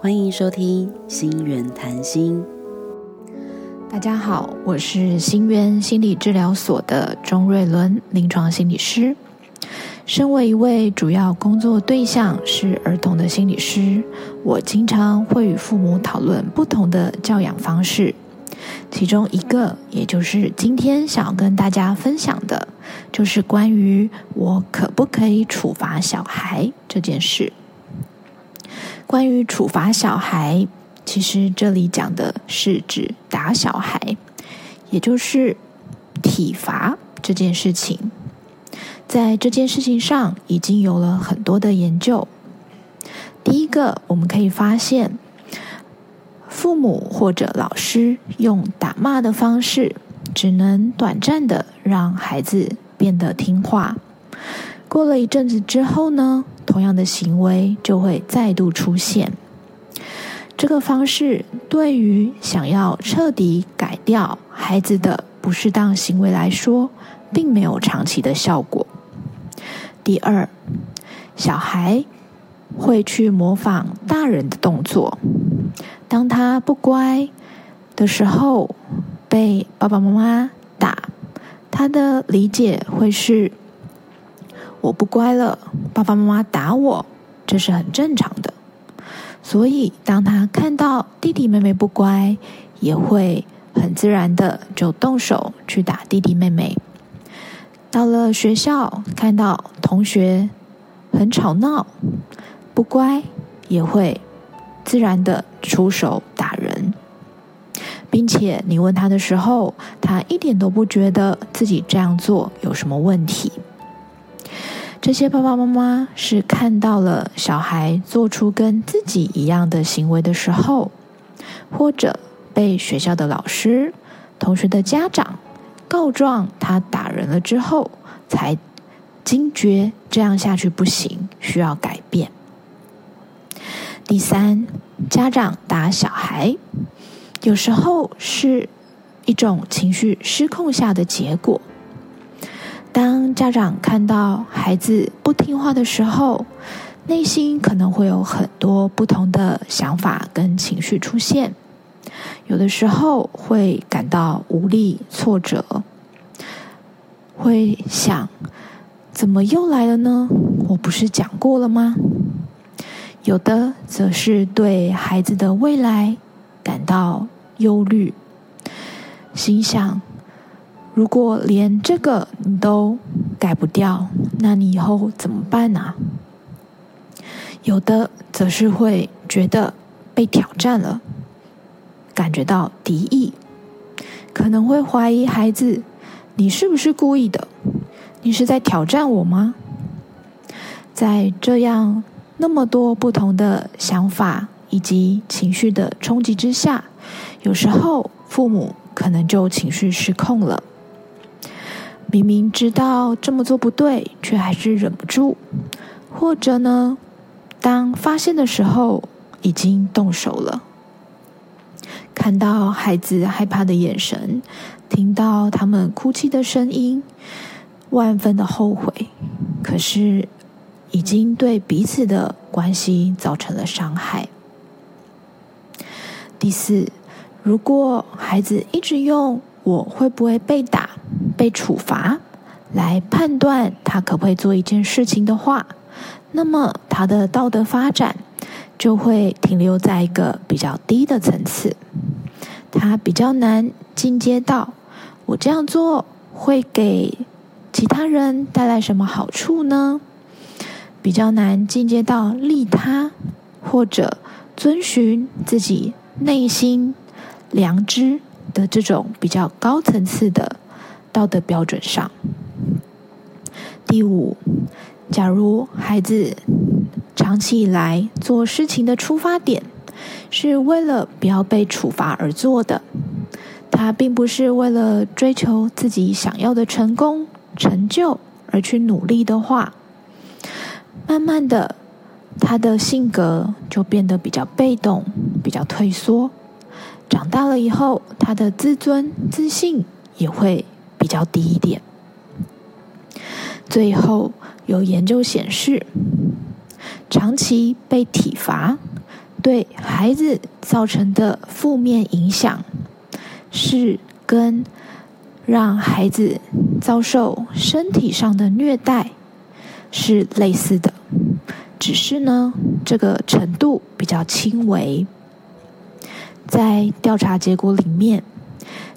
欢迎收听心源谈心。大家好，我是心源心理治疗所的钟瑞伦临床心理师。身为一位主要工作对象是儿童的心理师，我经常会与父母讨论不同的教养方式。其中一个，也就是今天想要跟大家分享的，就是关于我可不可以处罚小孩这件事。关于处罚小孩，其实这里讲的是指打小孩，也就是体罚这件事情。在这件事情上，已经有了很多的研究。第一个，我们可以发现，父母或者老师用打骂的方式，只能短暂的让孩子变得听话。过了一阵子之后呢，同样的行为就会再度出现。这个方式对于想要彻底改掉孩子的不适当行为来说，并没有长期的效果。第二，小孩会去模仿大人的动作，当他不乖的时候，被爸爸妈妈打，他的理解会是。我不乖了，爸爸妈妈打我，这是很正常的。所以，当他看到弟弟妹妹不乖，也会很自然的就动手去打弟弟妹妹。到了学校，看到同学很吵闹、不乖，也会自然的出手打人，并且你问他的时候，他一点都不觉得自己这样做有什么问题。这些爸爸妈妈是看到了小孩做出跟自己一样的行为的时候，或者被学校的老师、同学的家长告状他打人了之后，才惊觉这样下去不行，需要改变。第三，家长打小孩，有时候是一种情绪失控下的结果。当家长看到孩子不听话的时候，内心可能会有很多不同的想法跟情绪出现。有的时候会感到无力、挫折，会想：怎么又来了呢？我不是讲过了吗？有的则是对孩子的未来感到忧虑，心想。如果连这个你都改不掉，那你以后怎么办呢？有的则是会觉得被挑战了，感觉到敌意，可能会怀疑孩子：你是不是故意的？你是在挑战我吗？在这样那么多不同的想法以及情绪的冲击之下，有时候父母可能就情绪失控了。明明知道这么做不对，却还是忍不住；或者呢，当发现的时候已经动手了。看到孩子害怕的眼神，听到他们哭泣的声音，万分的后悔。可是，已经对彼此的关系造成了伤害。第四，如果孩子一直用“我会不会被打”。被处罚来判断他可不可以做一件事情的话，那么他的道德发展就会停留在一个比较低的层次，他比较难进阶到我这样做会给其他人带来什么好处呢？比较难进阶到利他或者遵循自己内心良知的这种比较高层次的。道德标准上，第五，假如孩子长期以来做事情的出发点是为了不要被处罚而做的，他并不是为了追求自己想要的成功成就而去努力的话，慢慢的，他的性格就变得比较被动，比较退缩。长大了以后，他的自尊自信也会。比较低一点。最后有研究显示，长期被体罚对孩子造成的负面影响，是跟让孩子遭受身体上的虐待是类似的，只是呢，这个程度比较轻微。在调查结果里面，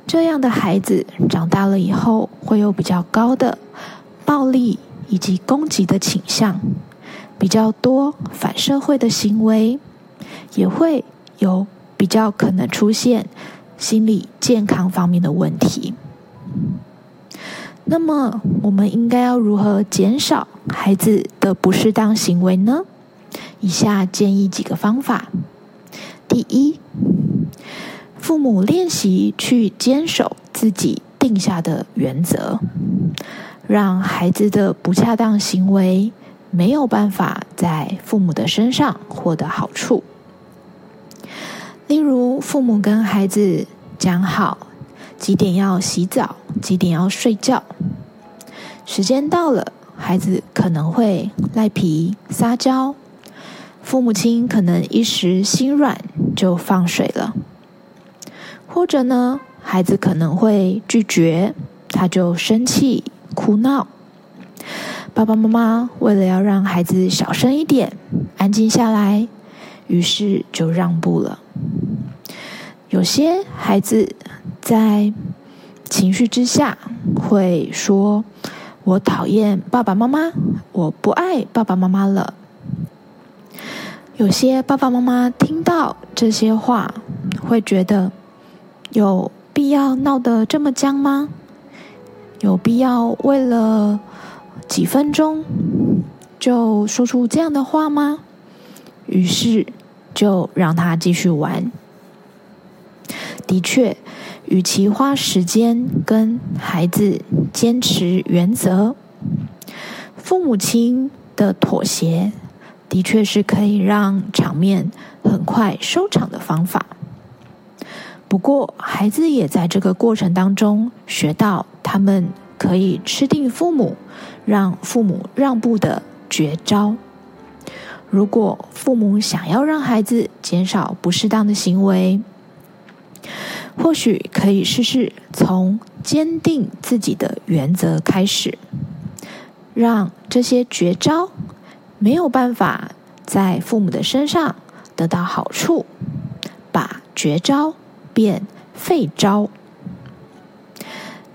这样的孩子长大了以后会有比较高的暴力以及攻击的倾向，比较多反社会的行为，也会有比较可能出现心理健康方面的问题。那么，我们应该要如何减少孩子的不适当行为呢？以下建议几个方法。第一。父母练习去坚守自己定下的原则，让孩子的不恰当行为没有办法在父母的身上获得好处。例如，父母跟孩子讲好几点要洗澡，几点要睡觉，时间到了，孩子可能会赖皮撒娇，父母亲可能一时心软就放水了。或者呢，孩子可能会拒绝，他就生气、哭闹。爸爸妈妈为了要让孩子小声一点、安静下来，于是就让步了。有些孩子在情绪之下会说：“我讨厌爸爸妈妈，我不爱爸爸妈妈了。”有些爸爸妈妈听到这些话，会觉得。有必要闹得这么僵吗？有必要为了几分钟就说出这样的话吗？于是就让他继续玩。的确，与其花时间跟孩子坚持原则，父母亲的妥协的确是可以让场面很快收场的方法。不过，孩子也在这个过程当中学到，他们可以吃定父母，让父母让步的绝招。如果父母想要让孩子减少不适当的行为，或许可以试试从坚定自己的原则开始，让这些绝招没有办法在父母的身上得到好处，把绝招。变废招。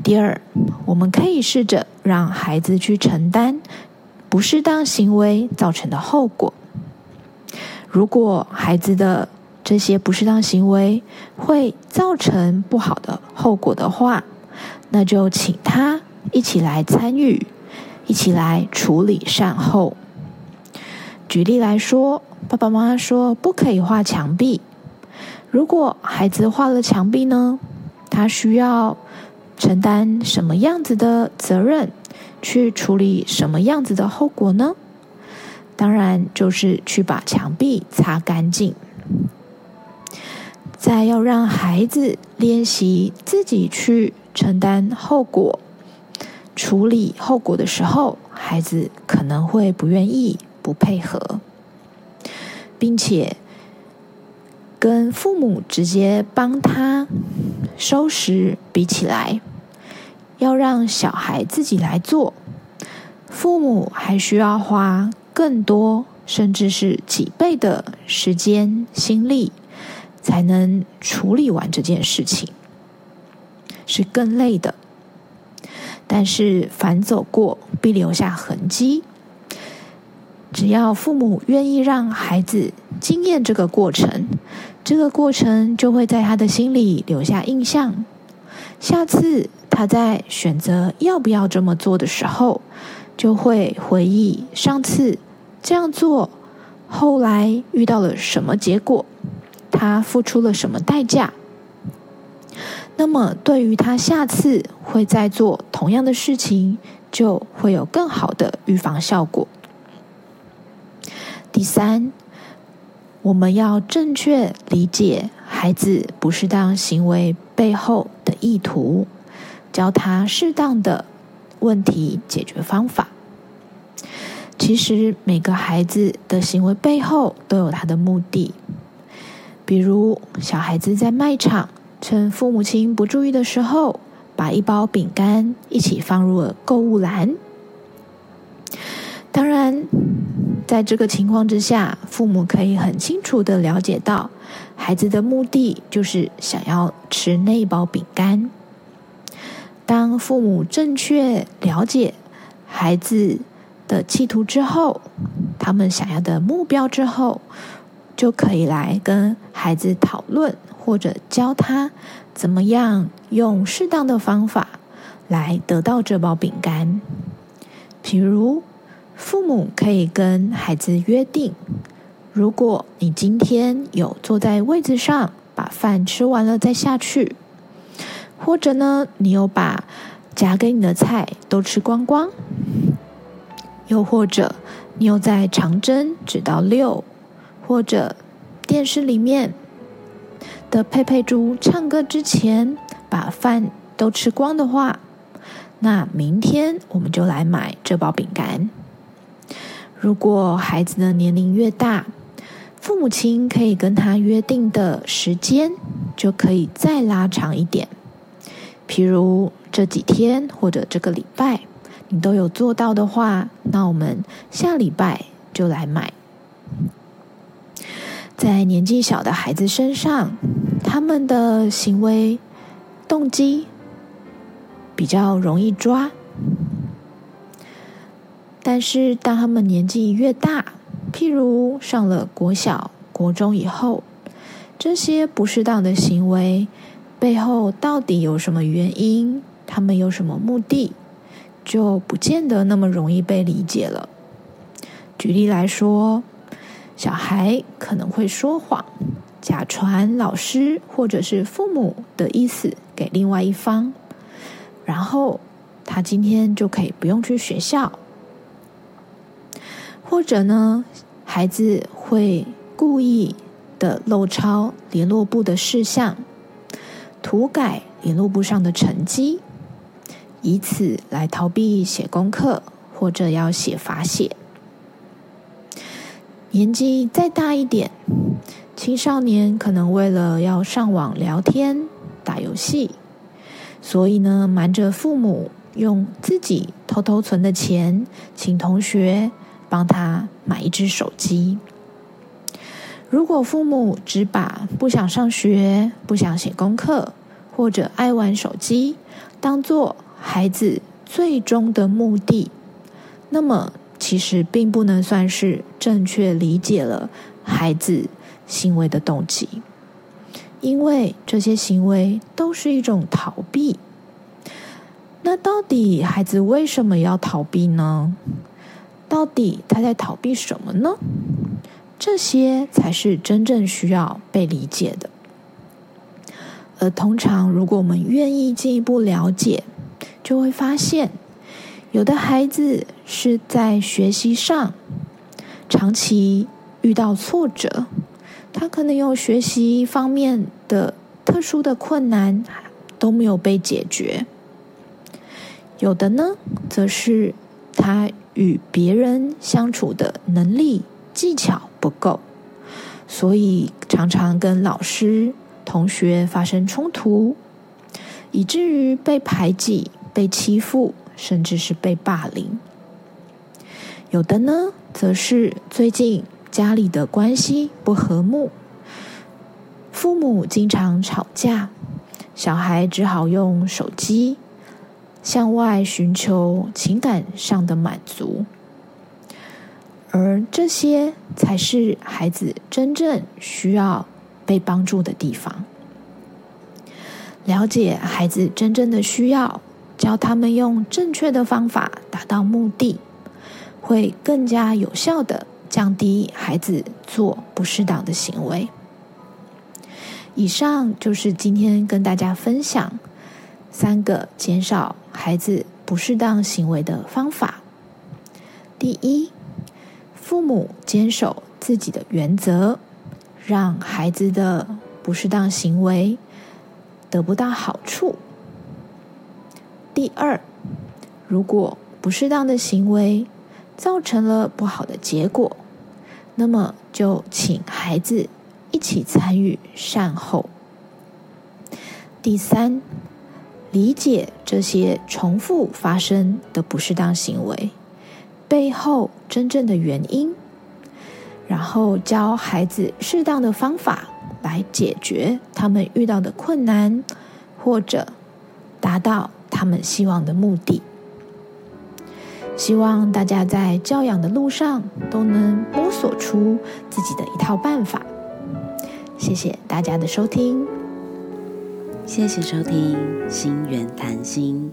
第二，我们可以试着让孩子去承担不适当行为造成的后果。如果孩子的这些不适当行为会造成不好的后果的话，那就请他一起来参与，一起来处理善后。举例来说，爸爸妈妈说不可以画墙壁。如果孩子画了墙壁呢？他需要承担什么样子的责任？去处理什么样子的后果呢？当然就是去把墙壁擦干净。在要让孩子练习自己去承担后果、处理后果的时候，孩子可能会不愿意、不配合，并且。跟父母直接帮他收拾比起来，要让小孩自己来做，父母还需要花更多，甚至是几倍的时间心力，才能处理完这件事情，是更累的。但是反走过必留下痕迹，只要父母愿意让孩子经验这个过程。这个过程就会在他的心里留下印象。下次他在选择要不要这么做的时候，就会回忆上次这样做，后来遇到了什么结果，他付出了什么代价。那么，对于他下次会再做同样的事情，就会有更好的预防效果。第三。我们要正确理解孩子不适当行为背后的意图，教他适当的问题解决方法。其实每个孩子的行为背后都有他的目的。比如，小孩子在卖场趁父母亲不注意的时候，把一包饼干一起放入了购物篮。当然，在这个情况之下，父母可以很清楚的了解到，孩子的目的就是想要吃那一包饼干。当父母正确了解孩子的企图之后，他们想要的目标之后，就可以来跟孩子讨论，或者教他怎么样用适当的方法来得到这包饼干。比如，父母可以跟孩子约定：如果你今天有坐在位子上把饭吃完了再下去。或者呢，你有把夹给你的菜都吃光光；又或者你有在长针指到六，或者电视里面的佩佩猪唱歌之前把饭都吃光的话，那明天我们就来买这包饼干。如果孩子的年龄越大，父母亲可以跟他约定的时间就可以再拉长一点。譬如这几天或者这个礼拜，你都有做到的话，那我们下礼拜就来买。在年纪小的孩子身上，他们的行为动机比较容易抓，但是当他们年纪越大，譬如上了国小、国中以后，这些不适当的行为。背后到底有什么原因？他们有什么目的？就不见得那么容易被理解了。举例来说，小孩可能会说谎，假传老师或者是父母的意思给另外一方，然后他今天就可以不用去学校。或者呢，孩子会故意的漏抄联络部的事项。涂改联络簿上的成绩，以此来逃避写功课或者要写罚写。年纪再大一点，青少年可能为了要上网聊天、打游戏，所以呢，瞒着父母，用自己偷偷存的钱，请同学帮他买一只手机。如果父母只把不想上学、不想写功课，或者爱玩手机当做孩子最终的目的，那么其实并不能算是正确理解了孩子行为的动机，因为这些行为都是一种逃避。那到底孩子为什么要逃避呢？到底他在逃避什么呢？这些才是真正需要被理解的。而通常，如果我们愿意进一步了解，就会发现，有的孩子是在学习上长期遇到挫折，他可能有学习方面的特殊的困难都没有被解决；有的呢，则是他与别人相处的能力。技巧不够，所以常常跟老师、同学发生冲突，以至于被排挤、被欺负，甚至是被霸凌。有的呢，则是最近家里的关系不和睦，父母经常吵架，小孩只好用手机向外寻求情感上的满足。而这些才是孩子真正需要被帮助的地方。了解孩子真正的需要，教他们用正确的方法达到目的，会更加有效的降低孩子做不适当的行为。以上就是今天跟大家分享三个减少孩子不适当行为的方法。第一。父母坚守自己的原则，让孩子的不适当行为得不到好处。第二，如果不适当的行为造成了不好的结果，那么就请孩子一起参与善后。第三，理解这些重复发生的不适当行为背后真正的原因，然后教孩子适当的方法来解决他们遇到的困难，或者达到他们希望的目的。希望大家在教养的路上都能摸索出自己的一套办法。谢谢大家的收听。谢谢收听《心源谈心》。